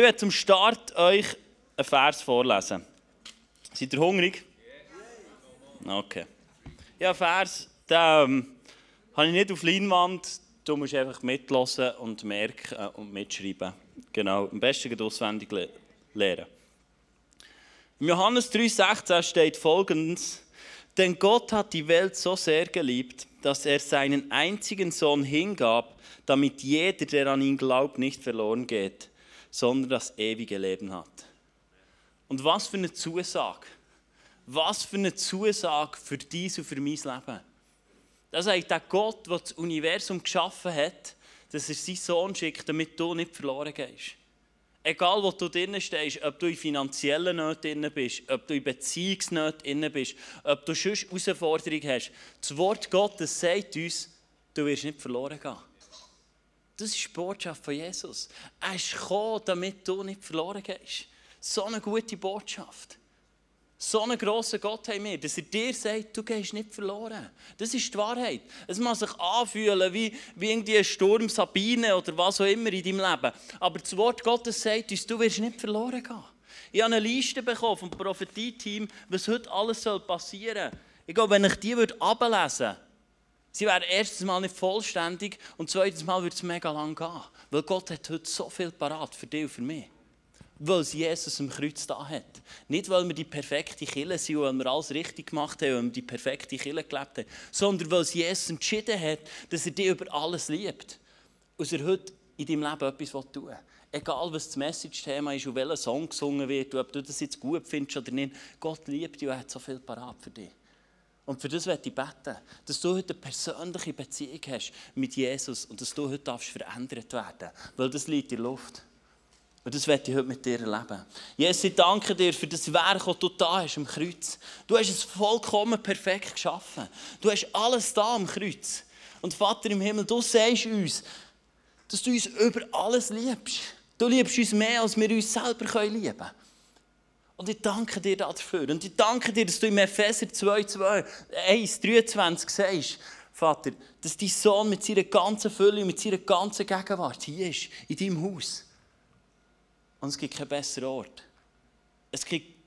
Ich werde zum Start euch einen Vers vorlesen. Seid ihr hungrig? Okay. Ja, Vers, den ähm, habe ich nicht auf Leinwand. Du musst einfach mitlassen und merken und mitschreiben. Genau, am besten auswendig le lernen. Im Johannes 3,16 steht folgendes: Denn Gott hat die Welt so sehr geliebt, dass er seinen einzigen Sohn hingab, damit jeder, der an ihn glaubt, nicht verloren geht, sondern das ewige Leben hat. Und was für eine Zusage. Was für eine Zusage für dies und für mein Leben. Das sagt der Gott, der das Universum geschaffen hat, dass er seinen Sohn schickt, damit du nicht verloren gehst. Egal, wo du drin stehst, ob du in finanziellen Nöten bist, ob du in Beziehungsnöten bist, ob du sonst Herausforderungen hast. Das Wort Gottes sagt uns, du wirst nicht verloren gehen. Das ist die Botschaft von Jesus. Er ist gekommen, damit du nicht verloren gehst. So eine gute Botschaft. So einen grossen Gott haben wir, dass er dir sagt, du gehst nicht verloren. Das ist die Wahrheit. Es muss sich anfühlen wie, wie irgendwie ein Sturm Sabine oder was auch immer in deinem Leben. Aber das Wort Gottes sagt uns, du wirst nicht verloren gehen. Ich habe eine Liste bekommen vom Prophetie-Team, was heute alles passieren soll. Ich glaube, wenn ich die ablesen würde, Sie wäre erstens mal nicht vollständig und zweitens mal würde es mega lang gehen. Weil Gott hat heute so viel parat für dich und für mich. Weil es Jesus am Kreuz da hat. Nicht, weil wir die perfekte Kille sind weil wir alles richtig gemacht haben und wir die perfekte Kille gelebt haben, sondern weil es Jesus entschieden hat, dass er dich über alles liebt. Und er heute in deinem Leben etwas tun will. Egal, was das Message-Thema ist und welcher Song gesungen wird, ob du das jetzt gut findest oder nicht, Gott liebt dich und hat so viel parat für dich. Und für das werde ich beten, dass du heute eine persönliche Beziehung hast mit Jesus und dass du heute darfst verändert werden weil das liegt in der Luft. Und das werde ich heute mit dir erleben. Jesus, ich danke dir für das Werk, das du da hast am Kreuz. Du hast es vollkommen perfekt geschaffen. Du hast alles da am Kreuz. Und Vater im Himmel, du sagst uns, dass du uns über alles liebst. Du liebst uns mehr, als wir uns selber lieben können. Und ich danke dir dafür. Und ich danke dir, dass du im Epheser 2, 2, 1, 23 sagst, Vater, dass dein Sohn mit seiner ganzen Fülle, mit seiner ganzen Gegenwart hier ist, in deinem Haus. Und es gibt keinen besseren Ort. Es gibt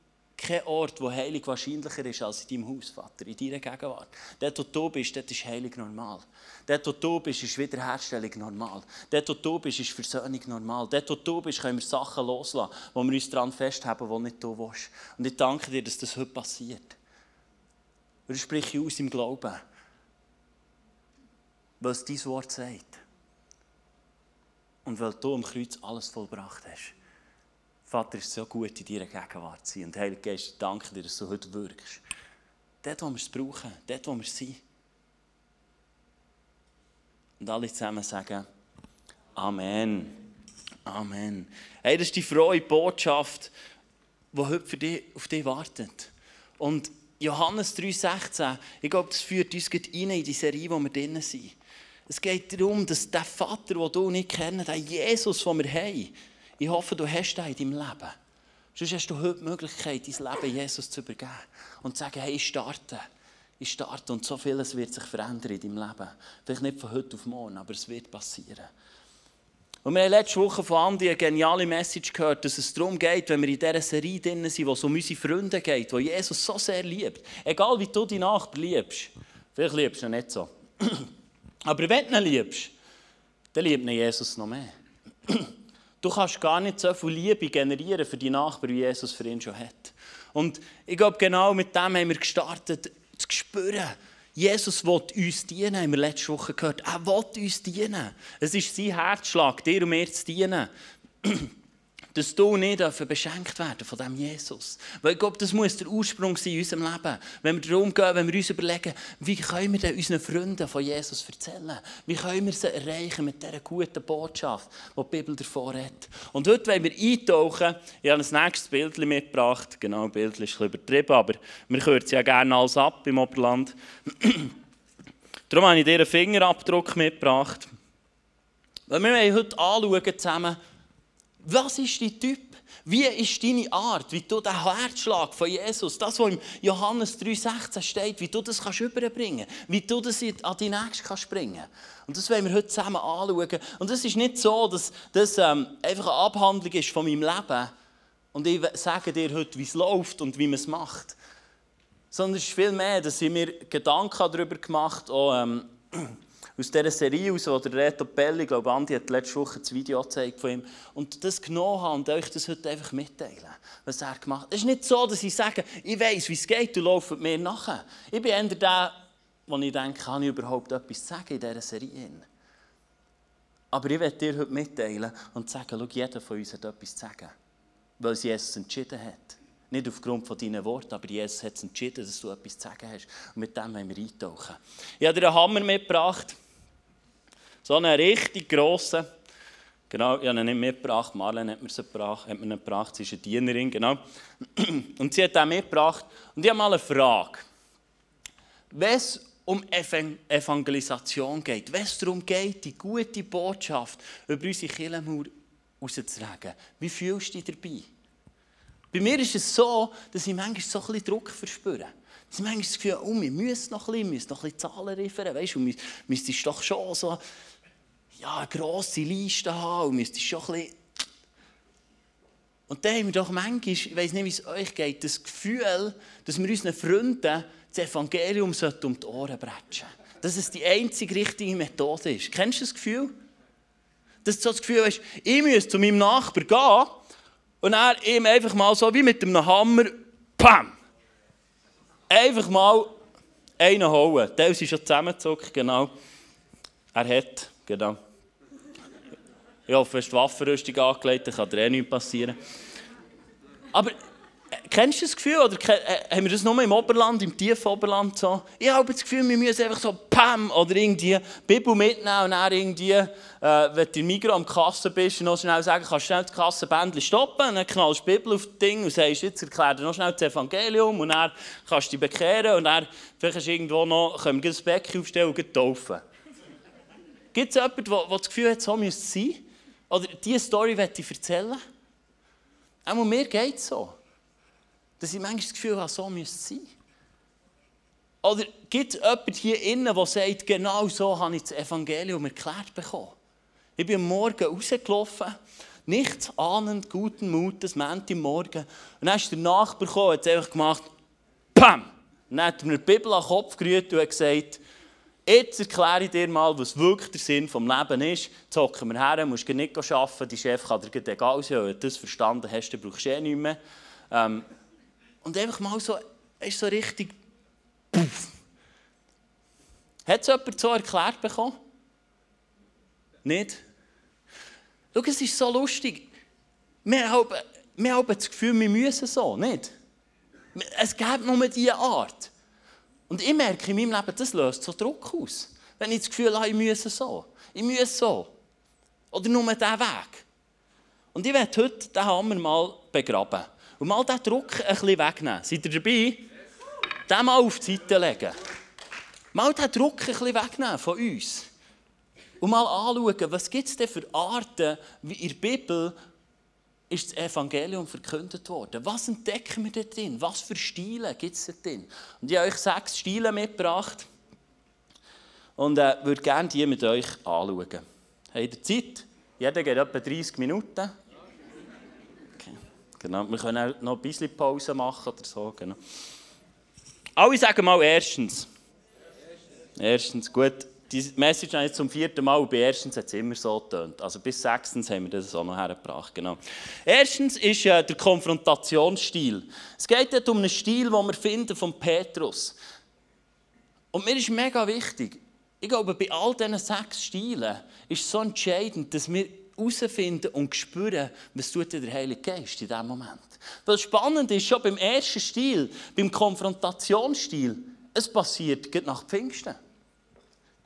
kein Ort, wo Heilig wahrscheinlicher ist als in deinem Haus, Vater, in deiner Gegenwart. Dort, wo du bist, dort ist Heilig normal. Dort, wo du bist, ist Wiederherstellung normal. Dort, wo du bist, ist Versöhnung normal. Dort, wo du bist, können wir Sachen loslassen, wo wir uns daran festhalten, die nicht du willst. Und ich danke dir, dass das heute passiert. Und ich spreche aus im Glauben, weil es dein Wort sagt. Und weil du am Kreuz alles vollbracht hast. Vater, es ist so gut, in deiner Gegenwart zu sein. Und Heiliger Geist, danke dir, dass du heute wirkst. Dort, wo wir es brauchen, dort, wo wir sind. Und alle zusammen sagen, Amen. Amen. Hey, das ist die frohe Botschaft, die heute für dich, auf dich wartet. Und Johannes 3,16, ich glaube, das führt uns rein in die Serie, wo wir drin sind. Es geht darum, dass der Vater, den du nicht kennst, der Jesus, den wir haben, ich hoffe, du hast das in deinem Leben. Sonst hast du heute die Möglichkeit, dein Leben Jesus zu übergeben und zu sagen, hey, ich starte. Ich starte und so vieles wird sich verändern in deinem Leben. Vielleicht nicht von heute auf morgen, aber es wird passieren. Und wir haben letzte Woche von Andi eine geniale Message gehört, dass es darum geht, wenn wir in dieser Serie drin sind, wo es um unsere Freunde geht, wo Jesus so sehr liebt. Egal wie du deinen Nachbarn liebst. Vielleicht liebst du ihn nicht so. Aber wenn du ihn liebst, dann liebt ihn Jesus noch mehr. Du kannst gar nicht so viel Liebe generieren für die Nachbarn, wie Jesus für ihn schon hat. Und ich glaube, genau mit dem haben wir gestartet, zu spüren, Jesus will uns dienen, haben wir letzte Woche gehört. Er will uns dienen. Es ist sein Herzschlag, dir und mir zu dienen dass du nicht beschenkt werden von diesem Jesus. Weil ich glaube, das muss der Ursprung sein in unserem Leben. Wenn wir darum gehen, wenn wir uns überlegen, wie können wir denn unseren Freunden von Jesus erzählen? Wie können wir sie erreichen mit dieser guten Botschaft, die die Bibel davor hat? Und heute wollen wir eintauchen. Ich habe ein nächstes Bild mitgebracht. Genau, ein Bild ist ein bisschen übertrieben, aber wir kürzen ja gerne alles ab im Oberland. Darum habe ich dir einen Fingerabdruck mitgebracht. Weil wir wollen heute anschauen Was ist dein Typ? Wie ist deine Art, wie du den Herzschlag von Jesus, das, was im Johannes 3,16 steht, wie du das kannst überbringen kannst, wie du das an die Nächste kannst bringen Und das wollen wir heute zusammen anschauen. Und es ist nicht so, dass das ähm, einfach eine Abhandlung ist von meinem Leben und ich sage dir heute, wie es läuft und wie man es macht. Sondern es ist viel mehr, dass ich mir Gedanken darüber gemacht habe, ähm, aus dieser Serie aus, wo der Reto Pelli, ich glaube, Andi hat letzte Woche das Video gezeigt von ihm, und das genommen habe und euch das heute einfach mitteilen, was er gemacht hat. Es ist nicht so, dass ich sage, ich weiß, wie es geht, du laufst mir nachher. Ich bin eher der, wo ich denke, kann ich überhaupt etwas sagen in dieser Serie? Aber ich werde dir heute mitteilen und sagen, schau, jeder von uns hat etwas zu sagen, weil es Jesus entschieden hat. Nicht aufgrund von deinen Worten, aber Jesus hat es entschieden, dass du etwas zu sagen hast. Und mit dem wollen wir eintauchen. Ich habe dir einen Hammer mitgebracht. So einen richtig grossen. Genau, ich habe ihn nicht mitgebracht. Marlene hat mir, sie gebracht, ihn gebracht. Sie ist eine Dienerin, genau. Und sie hat ihn mitgebracht. Und ich habe mal eine Frage. Wenn es um Evangelisation geht, wenn es darum geht, die gute Botschaft über unsere Kirchenmauer rauszutragen, wie fühlst du dich dabei? Bei mir ist es so, dass ich manchmal so ein bisschen Druck verspüre. Dass ich manchmal das Gefühl oh, wir müssen noch ein bisschen, müssen noch ein bisschen Zahlen liefern. Weißt du, und müsstest doch schon so ja, eine grosse Liste haben und müsstest schon ein bisschen... Und dann haben wir doch manchmal, ich weiß nicht, wie es euch geht, das Gefühl, dass wir unseren Freunden das Evangelium um die Ohren bretschen Dass es die einzige richtige Methode ist. Kennst du das Gefühl? Dass du so das Gefühl hast, ich müsste zu meinem Nachbarn gehen und er ihm einfach mal so wie mit einem Hammer, pam! Einfach mal einen holen. Der ist schon zusammengezuckt, genau. Er hat, genau. Ich hoffe, hast die Waffenrüstung angelegt, dann kann dir eh nichts passieren. Aber Kennst du das Gefühl, oder äh, haben wir das nur im Oberland, im tiefen Oberland so? Ich habe das Gefühl, wir müssen einfach so Pam oder irgendwie Bibel mitnehmen und dann irgendwie, äh, wenn du in Migros am Kassen bist, noch schnell sagen, kannst du schnell das Kassenbändchen stoppen und dann knallst du die Bibel auf das Ding und sagst, jetzt erklär dir noch schnell das Evangelium und dann kannst du dich bekehren und dann vielleicht hast du irgendwo noch, können wir das Becken aufstellen und taufen. Gibt es jemanden, der das Gefühl hat, so müsste es sein? Oder diese Story möchte ich erzählen? Auch mir geht es so dass ich manchmal das Gefühl habe, so müsste es sein. Oder gibt es jemanden hier innen, der sagt, genau so habe ich das Evangelium erklärt bekommen? Ich bin am Morgen rausgelaufen, nichts ahnend, guten Mutes, Morgen. Und dann ist der Nachbar gekommen, hat es einfach gemacht, PAM! Dann hat er mir die Bibel an den Kopf gerührt und hat gesagt, jetzt erkläre ich dir mal, was wirklich der Sinn des Lebens ist. Jetzt hocken wir her, musst du nicht arbeiten, dein Chef kann dir egal sein, wenn du das verstanden hast, dann brauchst du eh nichts mehr. Ähm, und einfach mal so, ist so richtig. Puff. Hat es jemand so erklärt bekommen? Nicht? Schau, es ist so lustig. Wir haben, wir haben das Gefühl, wir müssen so, nicht? Es gibt nur diese Art. Und ich merke in meinem Leben, das löst so Druck aus. Wenn ich das Gefühl habe, ich muss so. Ich muss so. Oder nur diesen Weg. Und ich werde heute diesen Hammer mal begraben. Und mal diesen Druck ein bisschen wegnehmen. Seid ihr dabei? Den mal auf die Seite legen. Mal diesen Druck ein bisschen wegnehmen von uns. Und mal anschauen, was gibt es denn für Arten, wie in der Bibel ist das Evangelium verkündet worden. Was entdecken wir dort drin? Was für Stile gibt es dort drin? Und ich habe euch sechs Stile mitgebracht und äh, würde gerne die mit euch anschauen. Habt ihr Zeit? Jeder geht etwa 30 Minuten. Genau. Wir können auch noch ein bisschen Pause machen oder so. Genau. Alle sagen mal erstens. Erstens, gut. Die Message habe ich zum vierten Mal bei erstens hat es immer so getönt. Also bis sechstens haben wir das auch noch hergebracht. Genau. Erstens ist äh, der Konfrontationsstil. Es geht dort um einen Stil, den wir finden von Petrus. Und mir ist mega wichtig, ich glaube, bei all diesen sechs Stilen ist es so entscheidend, dass wir herausfinden und spüren, was tut der Heilige Geist in diesem Moment. Weil spannend ist, schon beim ersten Stil, beim Konfrontationsstil, es passiert nach Pfingsten.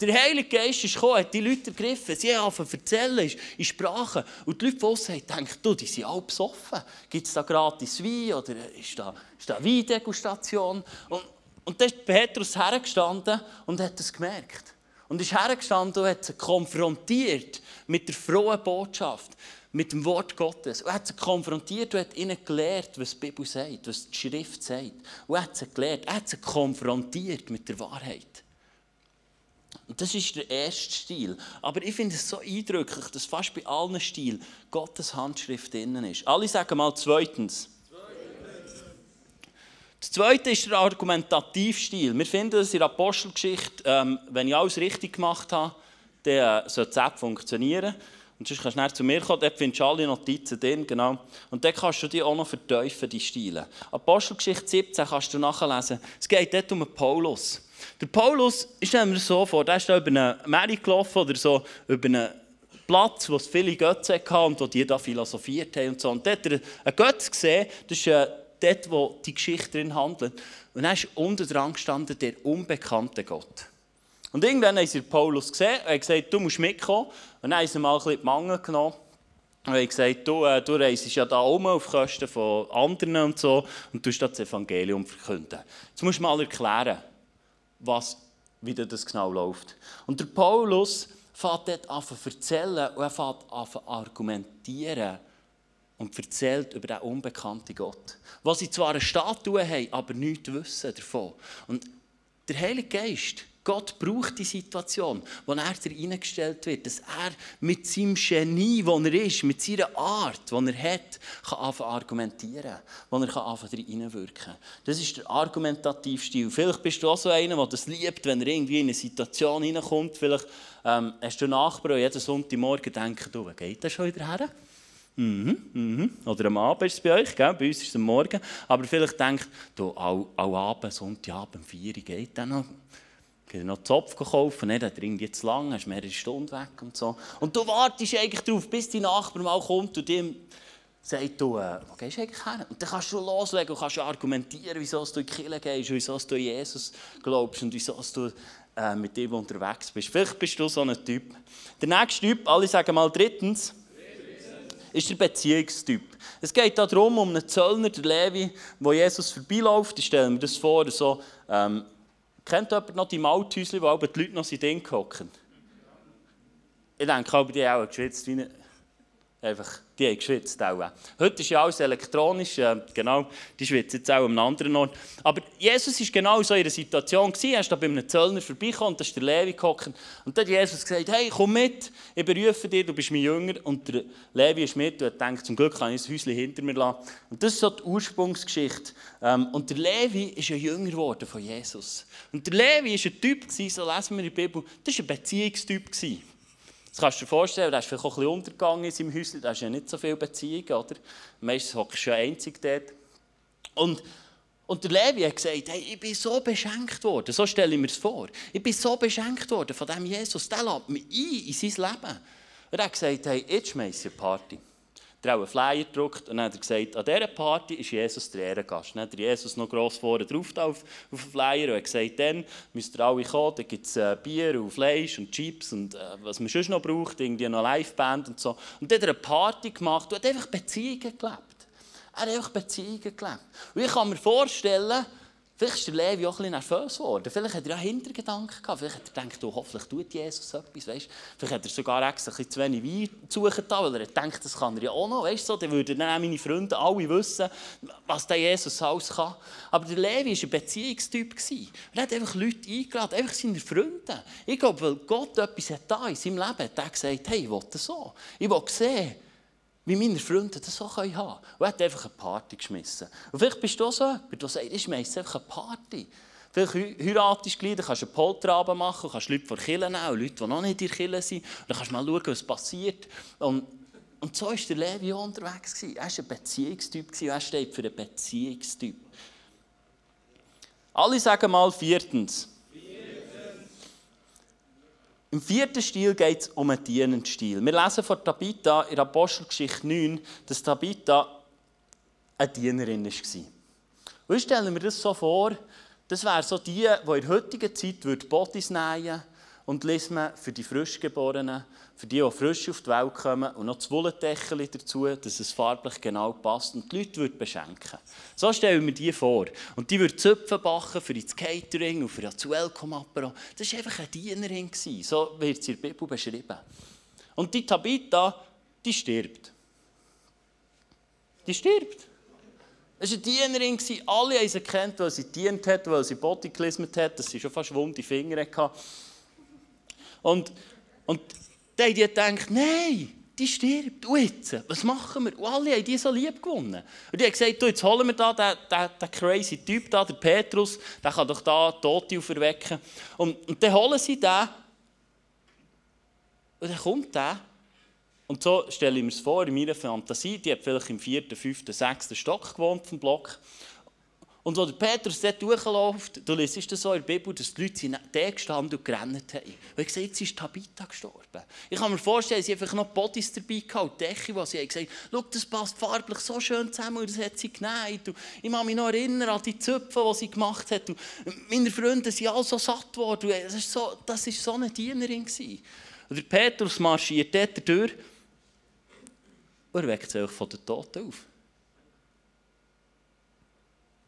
Der Heilige Geist ist gekommen, hat die Leute ergriffen, sie haben zu erzählen in Sprachen. Und die Leute von uns haben gedacht, du, die sind alle besoffen. Gibt es da gratis Wein oder ist da, ist da Weindegustation? Und, und dann ist Petrus hergestanden und hat das gemerkt. Und ist hergestanden und hat sie konfrontiert mit der frohen Botschaft. mit dem Wort Gottes. Und hat sie konfrontiert und hat ihnen gelehrt, was die Bibel sagt, was die Schrift sagt. Und hat sie gelehrt, er hat sie konfrontiert mit der Wahrheit. Und das ist der erste Stil. Aber ich finde es so eindrücklich, dass fast bei allen Stilen Gottes Handschrift drin ist. Alle sagen mal zweitens. Das zweite ist der Argumentativstil. Wir finden das in der Apostelgeschichte, ähm, wenn ich alles richtig gemacht habe, dann äh, es auch funktionieren. Und sonst kannst du zu mir kommen, dort findest du alle Notizen drin, genau. Und dann kannst du die auch noch verteufeln, die Stile. Apostelgeschichte 17 kannst du nachlesen. Es geht dort um Paulus. Der Paulus, ich stelle mir so vor, der ist da über eine Mary gelaufen oder so, über einen Platz, wo es viele Götze hatte und wo die da philosophiert haben und so. Und dort hat er einen Götz gesehen, das ist äh, dort, wo die Geschichte drin handelt. Und dann ist unter dran gestanden der unbekannte Gott. Und irgendwann haben sie Paulus gesehen und gesagt, du musst mitkommen. Und dann haben sie mal ein bisschen die Mangel genommen. Und haben gesagt, du, äh, du reist ja da oben auf Kosten von anderen und so und tust das Evangelium verkünden. Jetzt musst du mal erklären, was, wie das genau läuft. Und der Paulus fängt dort an zu erzählen und er fängt an zu argumentieren und erzählt über den unbekannten Gott. Was sie zwar eine Statue haben, aber nichts wissen davon. Und der Heilige Geist Gott braucht die Situation, wo er hineingestellt wird, dass er mit seinem Genie, wo er ist, mit seiner Art, die er hat, kann anfangen argumentieren, wo er anfangen hineinwirken kann. Das ist der Argumentativstil. Vielleicht bist du auch so einer, der das liebt, wenn er irgendwie in eine Situation hineinkommt. Vielleicht ähm, hast du einen Nachbar, der jeden Sonntagmorgen denkt, du, wer geht da schon wieder her? Mhm, mhm. Oder am Abend ist es bei euch, gell? bei uns ist es am Morgen. Aber vielleicht denkt, du, auch, auch Abend, Sonntagabend, um 4 Uhr geht dann noch ich noch Zopf kaufen, ne? der dringt jetzt lang, hast mehrere Stunden weg und so. Und du wartest eigentlich darauf, bis dein Nachbar mal kommt und ihm sagt, du, äh, wo gehst du eigentlich hin? Und dann kannst du loslegen und kannst argumentieren, wieso du in die Kirche gehst, wieso du an Jesus glaubst und wieso du äh, mit ihm unterwegs bist. Vielleicht bist du so ein Typ. Der nächste Typ, alle sagen mal drittens, ist der Beziehungstyp. Es geht darum, um einen Zöllner, der Levi, wo Jesus vorbeiläuft. Ich stelle mir das vor, so, ähm, Kennt jemand noch die Malthäuschen, wo die Leute noch drin hocken? Ich denke, aber die haben auch geschwitzt. Wie einfach, die haben geschwitzt. Auch. Heute ist ja alles elektronisch, äh, genau, die schwitzen jetzt auch an einem anderen Ort. Aber Jesus war genau so in einer Situation. Er ist da bei einem Zöllner vorbeigekommen und da ist der Levi gehockt. Und dann hat Jesus gesagt, hey, komm mit, ich berufe dich, du bist mein Jünger. Und der Levi ist mit und denkt, zum Glück kann ich das Häuschen hinter mir lassen. Und das ist so die Ursprungsgeschichte. Ähm, und der Levi ist ein Jünger geworden von Jesus. Und der Levi war ein Typ, so lesen wir in der Bibel, das war ein Beziehungstyp. Das kannst du dir vorstellen, der ist vielleicht auch ein bisschen untergegangen in seinem Häuschen, da ist ja nicht so viel Beziehung, oder? Meistens hockst du ja einzig dort. Und, und der Levi hat gesagt, hey, ich bin so beschenkt worden, so stelle ich mir das vor. Ich bin so beschenkt worden von dem Jesus, der lädt mich ein in sein Leben. Und er hat gesagt, hey, jetzt schmeiße ich eine Party hat auch einen Flyer gedruckt und dann hat er gesagt, an dieser Party ist Jesus der Ehrengast. Dann hat er Jesus noch gross vorne drauf auf, auf den Flyer und hat gesagt, dann müsst ihr alle kommen, da gibt es äh, Bier und Fleisch und Chips und äh, was man sonst noch braucht, irgendwie noch Liveband und so. Und dann hat er eine Party gemacht und hat einfach Beziehungen gelebt. Er hat einfach Beziehungen gelebt. Und ich kann mir vorstellen, Vielleicht ist der Levi auch ein bisschen nervös geworden. Vielleicht hat er ja Hintergedanken gehabt. Vielleicht hat er gedacht, oh, hoffentlich tut Jesus etwas. Weißt? Vielleicht hat er sogar extra ein bisschen zu wenig Wein suchen, weil er denkt, das kann er ja auch noch. Weißt? So, dann würden dann meine Freunde alle wissen, was der Jesus alles kann. Aber der Levi war ein Beziehungstyp. Er hat einfach Leute eingeladen, einfach seine Freunde. Ich glaube, weil Gott etwas hat da in seinem Leben hat, er gesagt, hey, ich will das so. Ich will sehen, wie meine Freunde das so haben können. Und er hat einfach eine Party geschmissen. Und vielleicht bist du auch so jemand, der sagt, ich schmeiße einfach eine Party. Vielleicht heiratest du dann kannst du einen Polterabend machen, kannst Leute vor Kirche nehmen, Leute, die noch nicht in der Kirche sind. Und dann kannst du mal schauen, was passiert. Und, und so war der Levi unterwegs. Er war ein Beziehungstyp und er steht für einen Beziehungstyp. Alle sagen mal viertens. Im vierten Stil geht es um einen dienenden Stil. Wir lesen von Tabitha in Apostelgeschichte 9, dass Tabitha eine Dienerin war. Und ich stelle mir das so vor, das wäre so die, die in der heutigen Zeit Bodies nähen und lesen für die Frischgeborenen, für die, die frisch auf die Welt kommen und noch das Wollendeckel dazu, dass es farblich genau passt und die Leute würden beschenken. So stellen wir die vor. Und die würde Zöpfe backen für das Catering und für das Welcome-Apero. Das war einfach eine Dienerin. So wird sie in der Bibel beschrieben. Und die Tabitha, die stirbt. Die stirbt. Es war eine Dienerin, alle haben sie kennt, weil sie dient hat, weil sie Body gelismet hat, dass sie schon fast wunde Finger hatte. Und, und dann haben die gedacht, nein, die stirbt. Und jetzt, was machen wir? Und alle haben die so lieb gewonnen. Und die haben gesagt, jetzt holen wir da den, den, den crazy Typ da, der Petrus, der kann doch da Tote auferwecken. Und, und dann holen sie den. Und dann kommt der. Und so stelle ich mir es vor, in meiner Fantasie, die hat vielleicht im vierten, fünften, sechsten Stock gewohnt vom Block. Und als Petrus dort durchläuft, du liest das so in der Bibel, dass die Leute da gestanden und gerannt haben. Und ich gesagt, jetzt ist Tabitha gestorben. Ich kann mir vorstellen, sie haben einfach noch Bodies dabei gehabt, Decke, wo sie haben gesagt schau, das passt farblich so schön zusammen und das hat sie genäht. Und ich kann mich noch erinnern an die Zöpfe, die sie gemacht hat. Und meine Freunde sind alle so satt geworden. Das war so, das war so eine Dienerin. Und der Petrus marschiert dort durch und er weckt sich von den Toten auf.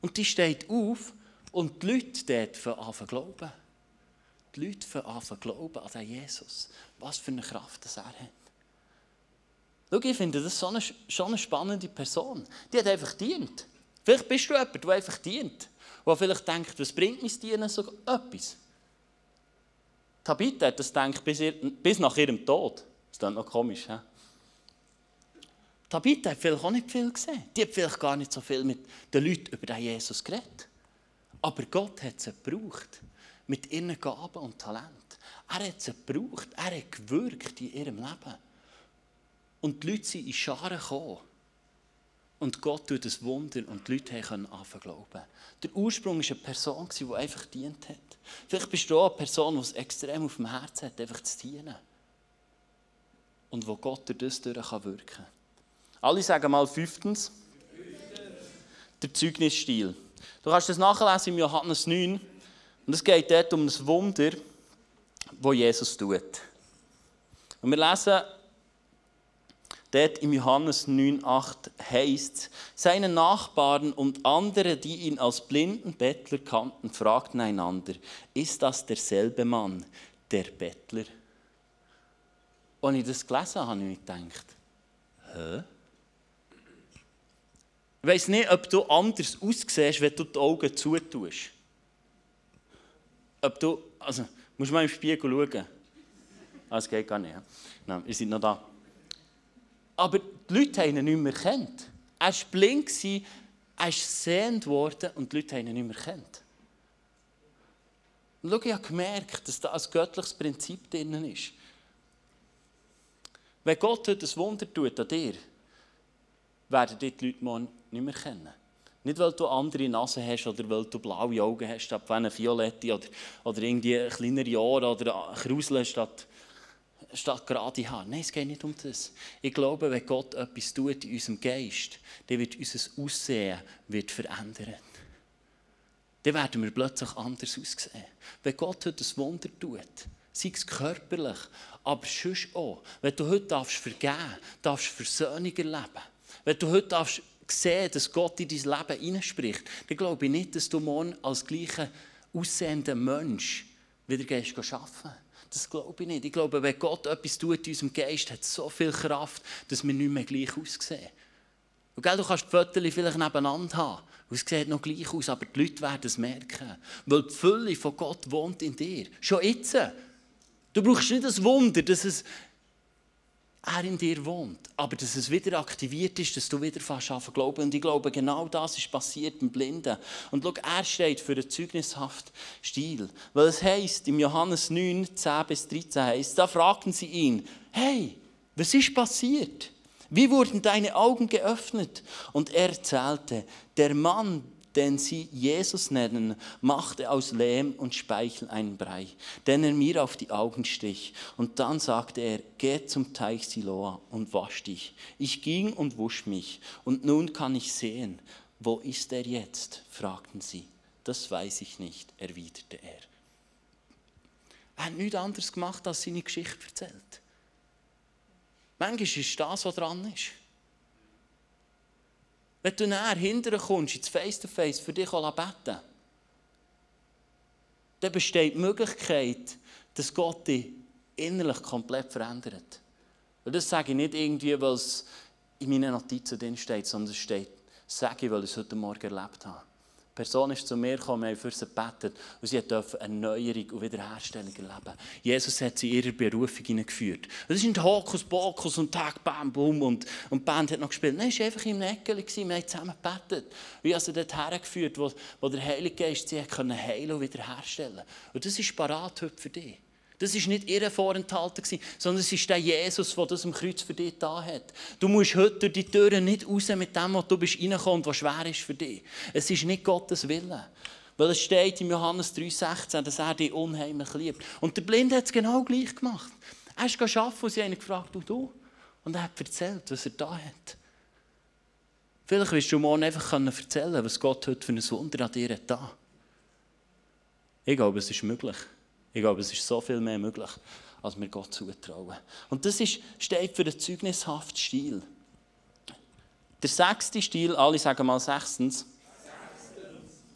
Und die steht auf und die Leute dort fangen glauben. Die Leute fangen glauben an den Jesus. Was für eine Kraft das er hat. Schau, ich finde das so eine, schon eine spannende Person. Die hat einfach dient. Vielleicht bist du jemand, der einfach dient. Der vielleicht denkt, was bringt mein Dienen so etwas? Tabitha hat das gedacht bis, ihr, bis nach ihrem Tod. Das ist dann noch komisch. He? Tabitha hat vielleicht auch nicht viel gesehen. Die hat vielleicht gar nicht so viel mit den Leuten über den Jesus geredet. Aber Gott hat sie gebraucht. Mit ihren Gaben und Talent. Er hat sie gebraucht. Er hat gewirkt in ihrem Leben. Und die Leute sind in Scharen gekommen. Und Gott tut ein Wunder und die Leute können anfangen glauben. Der Ursprung war eine Person, die einfach dient hat. Vielleicht bist du auch eine Person, die es extrem auf dem Herzen hat, einfach zu dienen. Und wo Gott durch das durch wirken kann. Alle sagen mal fünftens. Der Zeugnisstil. Du kannst das nachlesen im Johannes 9. Und es geht dort um das Wunder, das Jesus tut. Und wir lesen dort im Johannes 9, 8 heißt seine Nachbarn und andere, die ihn als blinden Bettler kannten, fragten einander, ist das derselbe Mann, der Bettler? Und ich das gelesen habe, habe ich gedacht, hä? Ich weiss nicht, ob du anders aussiehst, wenn du die Augen zutust. Ob du, also, musst mal im Spiegel schauen. Ah, das geht gar nicht. Nein, ihr seid noch da. Aber die Leute haben ihn nicht mehr erkannt. Er war blind, er ist sehend geworden und die Leute haben ihn nicht mehr erkannt. Und schau, ich habe gemerkt, dass da ein göttliches Prinzip drin ist. Wenn Gott heute ein Wunder tut an dir, werden die Leute morgen nicht mehr kennen. Nicht, weil du andere Nase hast oder weil du blaue Augen hast, statt eine violette oder, oder irgendwie kleinere Ohren oder Krusel statt, statt gerade Haare. Nein, es geht nicht um das. Ich glaube, wenn Gott etwas tut in unserem Geist, dann wird unser Aussehen wird verändern. Dann werden wir plötzlich anders aussehen. Wenn Gott heute ein Wunder tut, sei es körperlich, aber sonst auch. Wenn du heute darfst vergeben darfst, Versöhnung erleben. Wenn du heute darfst sehen, dass Gott in dein Leben hineinspricht, dann glaube ich nicht, dass du morgen als gleicher aussehender Mensch wieder gehst arbeiten Das glaube ich nicht. Ich glaube, wenn Gott etwas tut in unserem Geist, hat so viel Kraft, dass wir nicht mehr gleich aussehen. Und gell, du kannst die Fotos vielleicht nebeneinander haben. Und es sieht noch gleich aus, aber die Leute werden es merken. Weil die Fülle von Gott wohnt in dir. Schon jetzt. Du brauchst nicht das Wunder, dass es er in dir wohnt. Aber dass es wieder aktiviert ist, dass du wieder fast anfangen glauben. Und ich glaube, genau das ist passiert im Blinden. Und schau, er steht für einen zeugnishaften Stil. Weil es heißt im Johannes 9, 10 bis 13 heißt, da fragten sie ihn, hey, was ist passiert? Wie wurden deine Augen geöffnet? Und er erzählte, der Mann, den sie Jesus nennen, machte aus Lehm und Speichel einen Brei, den er mir auf die Augen stich. Und dann sagte er, geh zum Teich Siloa und wasch dich. Ich ging und wusch mich, und nun kann ich sehen. Wo ist er jetzt? fragten sie. Das weiß ich nicht, erwiderte er. Er hat nichts anderes gemacht, als seine Geschichte erzählt. Manchmal ist das, was dran ist. Wenn du näher hinterher kommst, ins Face-to-Face, für dich beten dann besteht die Möglichkeit, dass Gott dich innerlich komplett verändert. Und das sage ich nicht irgendwie, weil es in meinen Notizen drin steht, sondern es steht, sage ich, weil ich es heute Morgen erlebt habe. Person ist zu mir gekommen, wir haben für sie gebetet und sie durfte Erneuerung und Wiederherstellung erleben. Jesus hat sie in ihre Berufung hineingeführt. Es ist nicht Hokus Pokus und Tag, Bam, Bum und, und die Band hat noch gespielt. Nein, es war einfach im Nägel, wir haben zusammen gebetet. Und ich habe sie dort hergeführt, wo, wo der Heilige Geist sie heilen und wiederherstellen Und das ist parat heute für dich. Das war nicht ihr vorenthalten, sondern es ist der Jesus, der das am Kreuz für dich da hat. Du musst heute durch die Türen nicht raus mit dem, was du bist reingekommen was schwer ist für dich. Es ist nicht Gottes Wille. Weil es steht im Johannes 3,16, dass er dich unheimlich liebt. Und der Blinde hat es genau gleich gemacht. Er ist arbeiten und sie haben ihn gefragt, du, du. Und er hat erzählt, was er da hat. Vielleicht wirst du morgen einfach erzählen was Gott heute für ein Wunder an dir hat. Ich glaube, es ist möglich. Ich glaube, es ist so viel mehr möglich, als wir Gott zutrauen. Und das ist, steht für den zeugnishaften Stil. Der sechste Stil, alle sagen mal sechstens.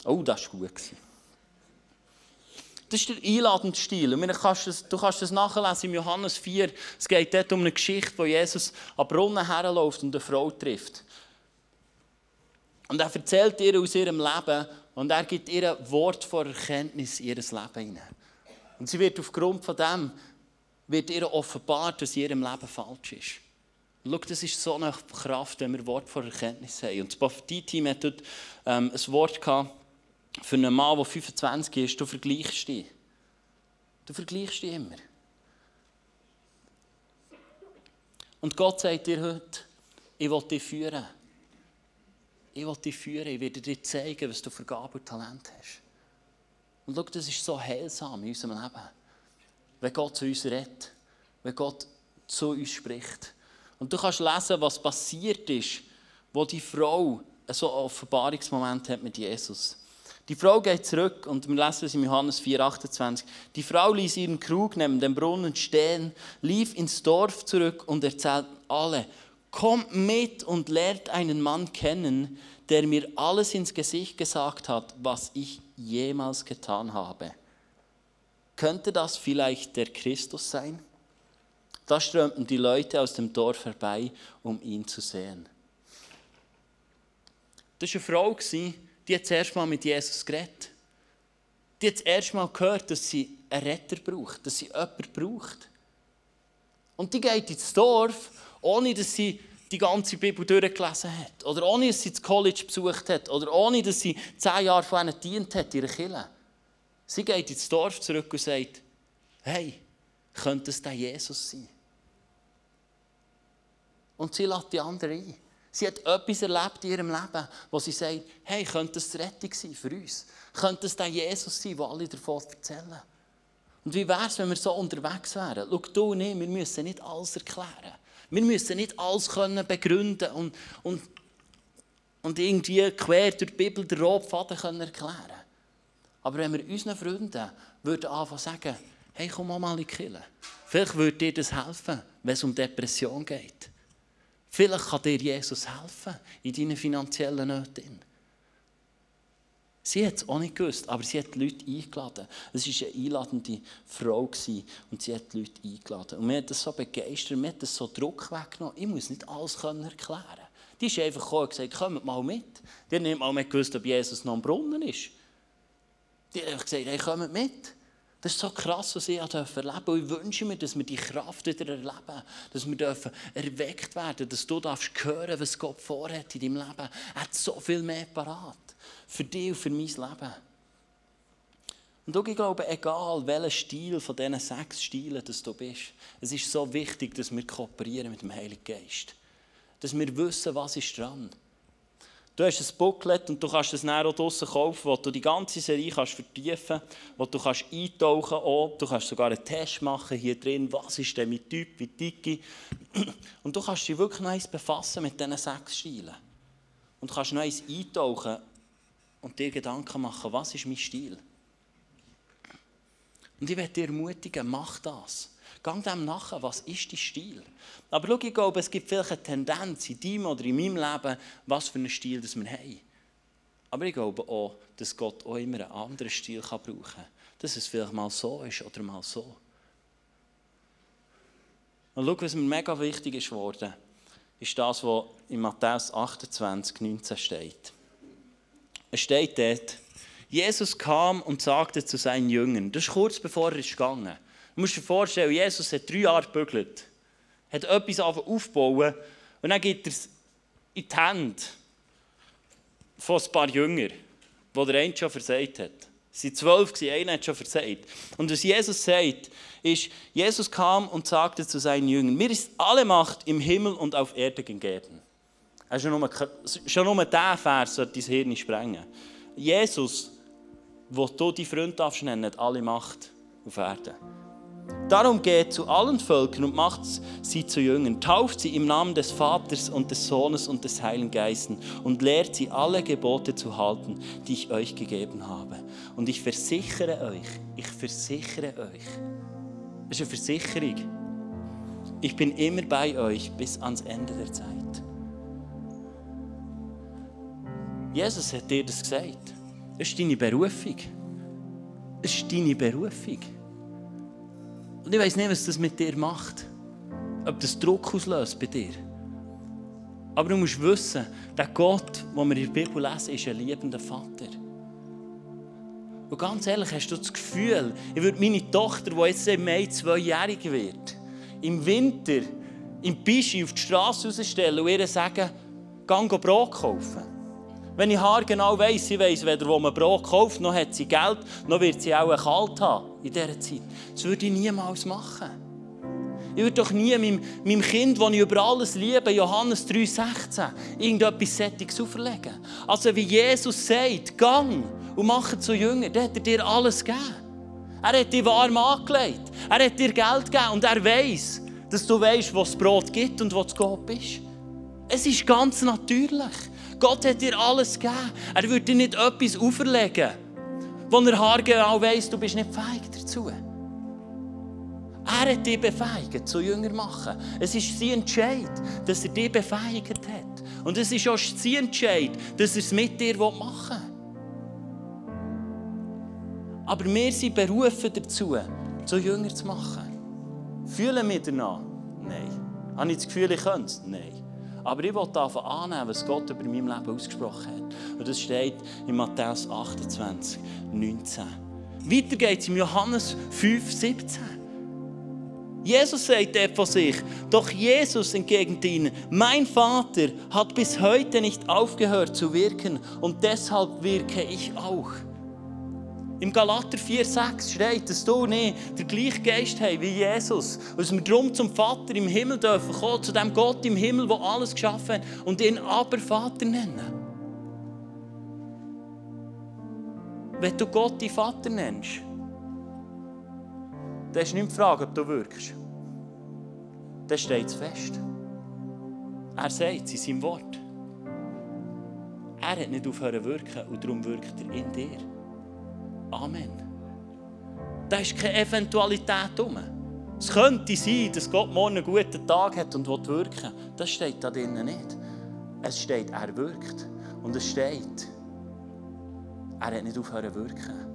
Oh, das war gut. Das ist der einladende Stil. du kannst das nachlesen im Johannes 4. Es geht dort um eine Geschichte, wo Jesus am Brunnen herläuft und eine Frau trifft. Und er erzählt ihr aus ihrem Leben und er gibt ihr ein Wort vor Erkenntnis in ihr Leben hinein. Und sie wird aufgrund von dem wird ihr offenbart, dass in ihrem Leben falsch ist. Schau, das ist so eine Kraft, wenn wir Wort vor Erkenntnis haben. Und das Prophetie-Team hat dort ähm, ein Wort gehabt für einen Mann, der 25 ist, du vergleichst dich. Du vergleichst dich immer. Und Gott sagt dir heute, ich will dich führen. Ich will dich führen, ich werde dir zeigen, was du für Gaben und Talent hast. Und schau, das ist so heilsam in unserem Leben. Wenn Gott zu uns redet, wenn Gott zu uns spricht. Und du kannst lesen, was passiert ist, wo die Frau so einen Offenbarungsmoment hat mit Jesus. Die Frau geht zurück und wir lesen es in Johannes 4,28. Die Frau ließ ihren Krug neben dem Brunnen stehen, lief ins Dorf zurück und erzählt alle, kommt mit und lernt einen Mann kennen, der mir alles ins Gesicht gesagt hat, was ich jemals getan habe. Könnte das vielleicht der Christus sein? Da strömten die Leute aus dem Dorf herbei, um ihn zu sehen. Das war eine Frau, die hat zuerst mal mit Jesus geredet. Die hat zuerst mal gehört, dass sie einen Retter braucht, dass sie jemanden braucht. Und die geht ins Dorf, ohne dass sie die ganze Bibel durchgelesen hat. Oder ohne, dass sie das College besucht hat. Oder ohne, dass sie zehn Jahre von ihnen gedient hat, ihre Kirche. Sie geht ins Dorf zurück und sagt, hey, könnte es der Jesus sein? Und sie lädt die anderen ein. Sie hat etwas erlebt in ihrem Leben, wo sie sagt, hey, könnte es die Rettung sein für uns? Könnte es der Jesus sein, wo alle davon erzählen? Und wie wäre es, wenn wir so unterwegs wären? Schau, du und ich, wir müssen nicht alles erklären. Wir müssen nicht alles können begründen und, und, und irgendwie quer durch die Bibel den roten Faden können erklären Aber wenn wir unseren Freunden würden anfangen sagen, hey, komm mal in die Kirche. Vielleicht würde dir das helfen, wenn es um Depression geht. Vielleicht kann dir Jesus helfen in deinen finanziellen Nöten. Sie hat es auch nicht gewusst, aber sie hat die Leute eingeladen. Es war eine einladende Frau und sie hat die Leute eingeladen. Und mir hat das so begeistert, mir hat das so Druck weggenommen. Ich muss nicht alles erklären können. Die ist einfach gekommen und gesagt, kommt mal mit. Die hat nicht mal mehr gewusst, ob Jesus noch am Brunnen ist. Die hat einfach gesagt, hey, kommt mit. Das ist so krass, was ich erleben durfte. Und ich wünsche mir, dass wir die Kraft wieder erleben. Dass wir dürfen erweckt werden dass du darfst hören, was Gott vorhat in deinem Leben. Er hat so viel mehr parat. Für dich und für mein Leben. Und ich glaube, egal welcher Stil von diesen sechs Stilen dass du bist, es ist so wichtig, dass wir kooperieren mit dem Heiligen Geist. Dass wir wissen, was ist dran. Du hast ein Booklet und du kannst es dann auch draussen kaufen, wo du die ganze Serie kannst vertiefen kannst, wo du kannst eintauchen kannst. Du kannst sogar einen Test machen hier drin, was ist denn mein Typ, wie dicke Und du kannst dich wirklich noch befassen mit diesen sechs Stilen. Und du kannst noch eintauchen und dir Gedanken machen, was ist mein Stil? Und ich werde dir ermutigen, mach das. Gang dem nachher, was ist dein Stil? Aber schau, ich glaube, es gibt vielleicht eine Tendenz in deinem oder in meinem Leben, was für einen Stil das wir haben. Aber ich glaube auch, dass Gott auch immer einen anderen Stil brauchen kann. Dass es vielleicht mal so ist oder mal so. Und schau, was mir mega wichtig ist geworden. ist das, was in Matthäus 28, 19 steht. Es steht dort, Jesus kam und sagte zu seinen Jüngern, das ist kurz bevor er ist gegangen. Du musst dir vorstellen, Jesus hat drei Jahre gebügelt, hat etwas aufgebaut und dann gibt er es in die Hände von ein paar Jüngern, die der eine schon versagt hat. Es waren zwölf, einer hat schon versagt. Und was Jesus sagt, ist, Jesus kam und sagte zu seinen Jüngern, mir ist alle Macht im Himmel und auf Erde gegeben. Also schon, nur, dieser Vers sollte dein Hirn sprengen. Jesus, wo du die Freund nennen, hat alle Macht auf Erde. Darum geht zu allen Völkern und macht sie zu Jüngern, tauft sie im Namen des Vaters und des Sohnes und des Heiligen Geistes und lehrt sie alle Gebote zu halten, die ich euch gegeben habe. Und ich versichere euch, ich versichere euch, das ist eine Versicherung, ich bin immer bei euch bis ans Ende der Zeit. Jesus hat dir das gesagt. Das ist deine Berufung. Das ist deine Berufung. Und ich weiß nicht, was das mit dir macht. Ob das Druck auslöst bei dir. Aber du musst wissen, der Gott, den wir in der Bibel lesen, ist ein liebender Vater. Und ganz ehrlich, hast du das Gefühl, ich würde meine Tochter, die jetzt im Mai zweijährig wird, im Winter im Bischi auf die Straße rausstellen und ihr sagen, geh Brot kaufen. Wenn ich genau weiss, sie weiss weder, wo man Brot kauft, noch hat sie Geld, noch wird sie auch kalt haben in dieser Zeit. Das würde ich niemals machen. Ich würde doch nie meinem, meinem Kind, das ich über alles liebe, Johannes 3,16, irgendetwas Sättiges auferlegen. Also wie Jesus sagt, gang und mach zu Jünger, dann hat er dir alles gegeben. Er hat dir warm angelegt. Er hat dir Geld gegeben und er weiß, dass du weißt, wo es Brot gibt und wo es Gott ist. Es ist ganz natürlich. Gott hat dir alles gegeben. Er wird dir nicht etwas auferlegen, wo er haargenau weiss, du bist nicht fähig dazu. Er hat dich befähigt, zu Jünger machen. Es ist sein Entscheid, dass er dich befähigt hat. Und es ist auch sein Entscheid, dass er es mit dir machen will. Aber wir sind berufen dazu, zu Jünger zu machen. Fühlen wir danach? Nein. Habe ich das Gefühl, ich könnte es? Nein. Aber ich will davon annehmen, was Gott über mein Leben ausgesprochen hat. Und das steht in Matthäus 28, 19. Weiter geht es in Johannes 5, 17. Jesus sagt dort von sich, doch Jesus entgegnet ihnen, mein Vater hat bis heute nicht aufgehört zu wirken und deshalb wirke ich auch. Im Galater 4,6 steht, dass du nicht den gleichen Geist hast wie Jesus. Und dass wir darum zum Vater im Himmel dürfen kommen, zu dem Gott im Himmel, der alles geschaffen hat und ihn aber Vater nennen. Wenn du Gott deinen Vater nennst, dann ist nicht die Frage, ob du wirkst. Dann steht es fest. Er sagt es in seinem Wort. Er hat nicht aufhören zu wirken und darum wirkt er in dir. Amen. Da ist keine Eventualität um. Es könnte sein, dass Gott morgen einen guten Tag hat und wirken. Das steht da drinnen nicht. Es steht, er wirkt. Und es steht, er hat nicht aufhören zu wirken.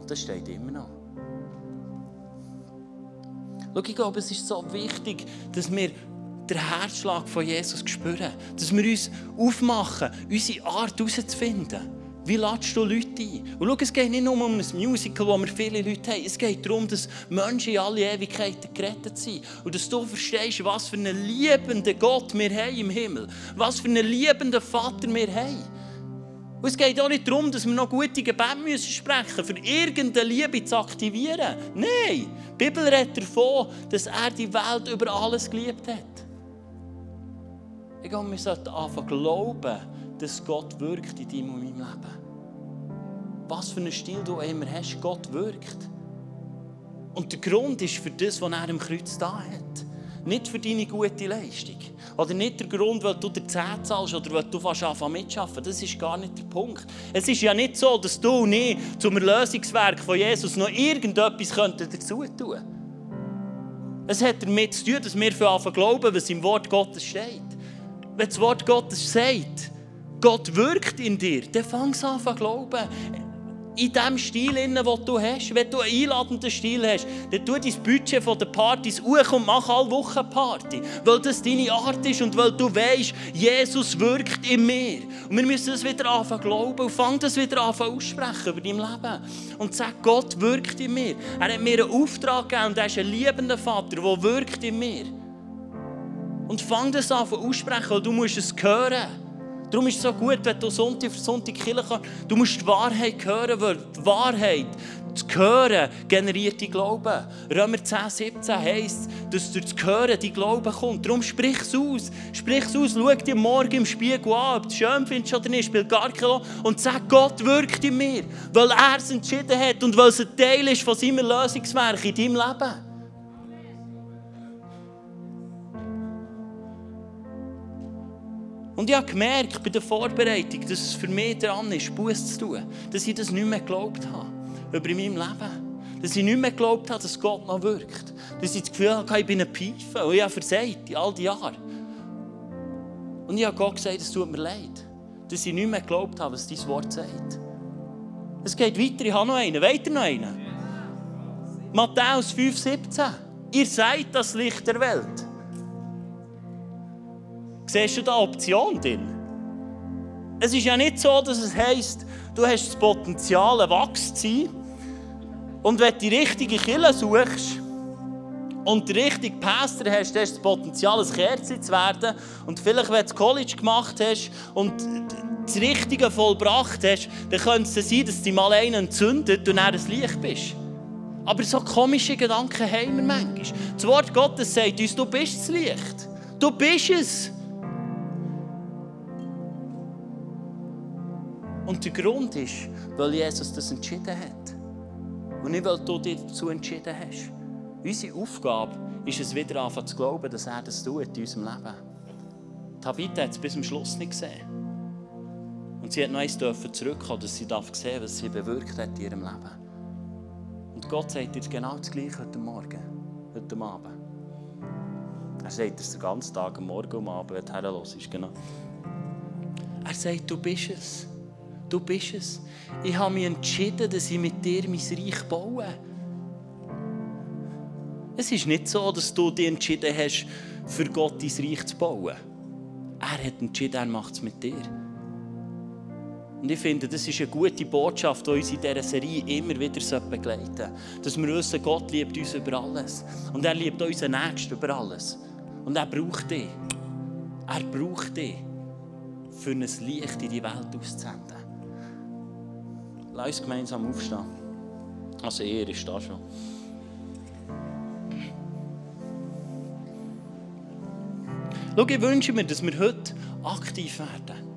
Und das steht immer noch. Schau, ich glaube, es ist so wichtig, dass wir den Herzschlag von Jesus spüren. Dass wir uns aufmachen, unsere Art herauszufinden. Wie ladest du Leute ein? Und schau, es geht nicht nur um ein Musical, wo wir viele Leute haben. Es geht darum, dass Menschen in alle Ewigkeiten gerettet sind. Und dass du verstehst, was für einen liebenden Gott wir haben im Himmel. Was für einen liebenden Vater wir haben. Und es geht auch nicht darum, dass wir noch gute Gebete müssen sprechen müssen, um irgendeine Liebe zu aktivieren. Nein, die Bibel redet davon, dass er die Welt über alles geliebt hat. Ich glaube, wir sollten anfangen glauben, dass Gott wirkt in deinem und meinem Leben. Was für einen Stil du immer hast, Gott wirkt. Und der Grund ist für das, was er am Kreuz da hat. Nicht für deine gute Leistung. Oder nicht der Grund, weil du dir 10 zahlst oder weil du fast anfangen mitzuschaffen. Das ist gar nicht der Punkt. Es ist ja nicht so, dass du nicht zum Erlösungswerk von Jesus noch irgendetwas dazu tun könntest. Es hat damit zu tun, dass wir für anfangen glauben, was im Wort Gottes steht. Wenn das Wort Gottes sagt, Gott wirkt in dir, dann fang an zu glauben. In dem Stil, den du hast. Wenn du einen einladenden Stil hast, dann tu dein Budget von den Partys hoch und mach alle Wochen Party. Weil das deine Art ist und weil du weißt, Jesus wirkt in mir. Und wir müssen das wieder anfangen glauben und fang das wieder an aussprechen über dein Leben. Und sag, Gott wirkt in mir. Er hat mir einen Auftrag gegeben und er ist ein liebender Vater, der wirkt in mir. Und fang das an aussprechen, weil du musst es hören. Darum ist es so gut, wenn du Sonntag für Sonntag Kirche kannst. Du musst die Wahrheit hören, weil die Wahrheit, zu hören, generiert die Glauben. Römer 10, 17 heisst, dass durch das Hören die Glauben kommt. Darum sprich es aus. Sprich es aus. Schau dir morgen im Spiegel an, ob du es schön findest oder nicht. Spielt gar keine Rolle. Und sag, Gott wirkt in mir. Weil er es entschieden hat und weil es ein Teil ist von seinem Lösungswerk in deinem Leben. Und ich habe gemerkt bei der Vorbereitung, dass es für mich dran ist, Buß zu tun. Dass ich das nicht mehr geglaubt habe. Über meinem Leben. Dass ich nicht mehr geglaubt habe, dass Gott noch wirkt. Dass ich das Gefühl habe, ich bin ein Pfeife. Und ich habe versagt all die Jahren. Und ich habe Gott gesagt, es tut mir leid. Dass ich nicht mehr geglaubt habe, was dein Wort sagt. Es geht weiter, ich habe noch einen. Weiter noch einen? Matthäus 5,17. Ihr seid das Licht der Welt. Siehst du da Option drin? Es ist ja nicht so, dass es heisst, du hast das Potenzial, ein Wachs zu sein. Und wenn du die richtige Kille suchst und den richtigen Pastor hast, hast du das Potenzial, ein Kerzchen zu werden. Und vielleicht, wenn du das College gemacht hast und das Richtige vollbracht hast, dann könnte es sein, dass du mal einen entzündet und dann ein Licht bist. Aber so komische Gedanken haben wir manchmal. Das Wort Gottes sagt uns, du bist das Licht. Du bist es. Und der Grund ist, weil Jesus das entschieden hat. Und nicht, weil du dich dazu entschieden hast. Unsere Aufgabe ist es wieder anfangen zu glauben, dass er das tut in unserem Leben. Tabitha hat es bis zum Schluss nicht gesehen. Und sie hat noch eins zurückkommen, dass sie sehen was sie bewirkt hat in ihrem Leben. Und Gott sagt dir genau das Gleiche heute Morgen, heute Abend. Er sagt es den ganzen Tag, am Morgen und am Abend, wenn du herhörst. Genau. Er sagt, du bist es. Du bist es. Ich habe mich entschieden, dass ich mit dir mein Reich baue. Es ist nicht so, dass du dich entschieden hast, für Gott dein Reich zu bauen. Er hat entschieden, er macht es mit dir. Und ich finde, das ist eine gute Botschaft, die uns in dieser Serie immer wieder begleiten sollte. Dass wir wissen, Gott liebt uns über alles. Und er liebt unseren Nächsten über alles. Und er braucht dich. Er braucht dich, für ein Licht in die Welt auszusenden. Lass uns gemeinsam aufstehen. Also er ist da schon. Schau, ich wünsche mir, dass wir heute aktiv werden.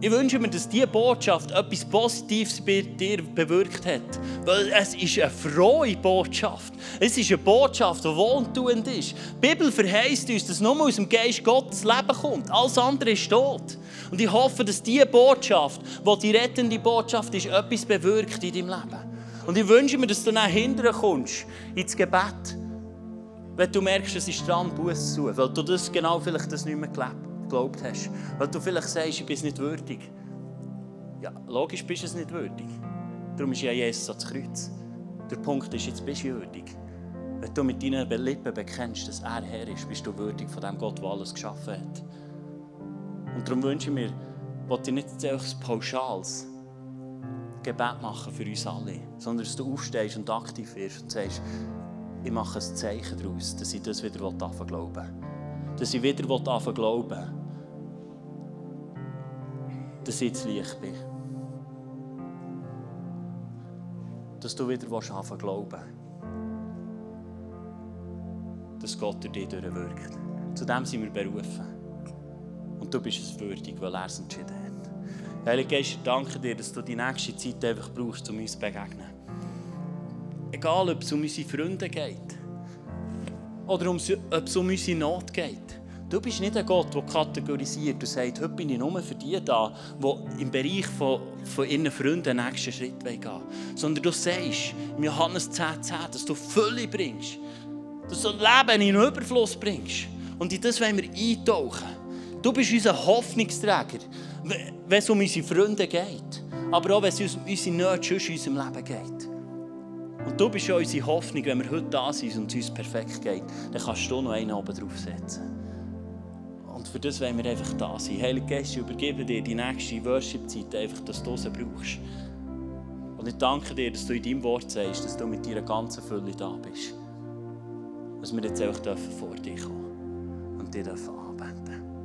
Ich wünsche mir, dass diese Botschaft etwas Positives bei dir bewirkt hat. Weil es ist eine frohe Botschaft. Es ist eine Botschaft, die wohltuend ist. Die Bibel verheißt uns, dass nur aus dem Geist Gottes Leben kommt. Alles andere ist tot. Und ich hoffe, dass diese Botschaft, die die rettende Botschaft ist, etwas bewirkt in deinem Leben. Und ich wünsche mir, dass du dann hinterher kommst, ins Gebet, wenn du merkst, es ist dran, Buß zu weil du das genau vielleicht das nicht mehr geglaubt hast. Weil du vielleicht sagst, ich bin nicht würdig. Ja, logisch bist du es nicht würdig. Darum ist ja Jesus ans Kreuz. Der Punkt ist, jetzt bist du würdig. Wenn du mit deinen Lippen bekennst, dass er Herr ist, bist du würdig von dem Gott, der alles geschaffen hat. Und darum wünsche ich mir, dass ich nicht ein pauschales Gebet machen für uns alle, sondern dass du aufstehst und aktiv wirst und sagst, ich mache ein Zeichen daraus, dass ich das wieder anfangen glauben Dass ich wieder anfangen glauben dass ich das Licht bin. Dass du wieder anfangen glauben dass Gott durch dich durchwirkt. Zu dem sind wir berufen. Und du bist es würdig, weil er es entschieden hat. Heilige Geist, ich danke dir, dass du die nächste Zeit einfach brauchst, um uns zu begegnen. Egal, ob es um unsere Freunde geht oder ob es um unsere Not geht. Du bist nicht ein Gott, der kategorisiert und sagt, heute bin ich nur für die da, die im Bereich von, von ihren Freunden den nächsten Schritt gehen wollen. Sondern du sagst im Johannes 10,10, 10, dass du Fülle bringst. Dass du Leben in Überfluss bringst. Und in das wollen wir eintauchen. Du bist unser Hoffnungsträger, wenn es um unsere Freunde geht. aber auch wenn es um unsere Nöte in unserem Leben geht. Und du bist ja unsere Hoffnung, wenn wir heute da sind und es uns perfekt geht, dann kannst du noch einen oben draufsetzen. Für das wollen wir einfach da sein. Heilige Geist, ich übergebe dir die nächste Worship-Zeit einfach, dass du sie brauchst. Und ich danke dir, dass du in deinem Wort sagst, dass du mit deiner ganzen Fülle da bist. Dass wir jetzt einfach vor dir kommen und dir anfangen.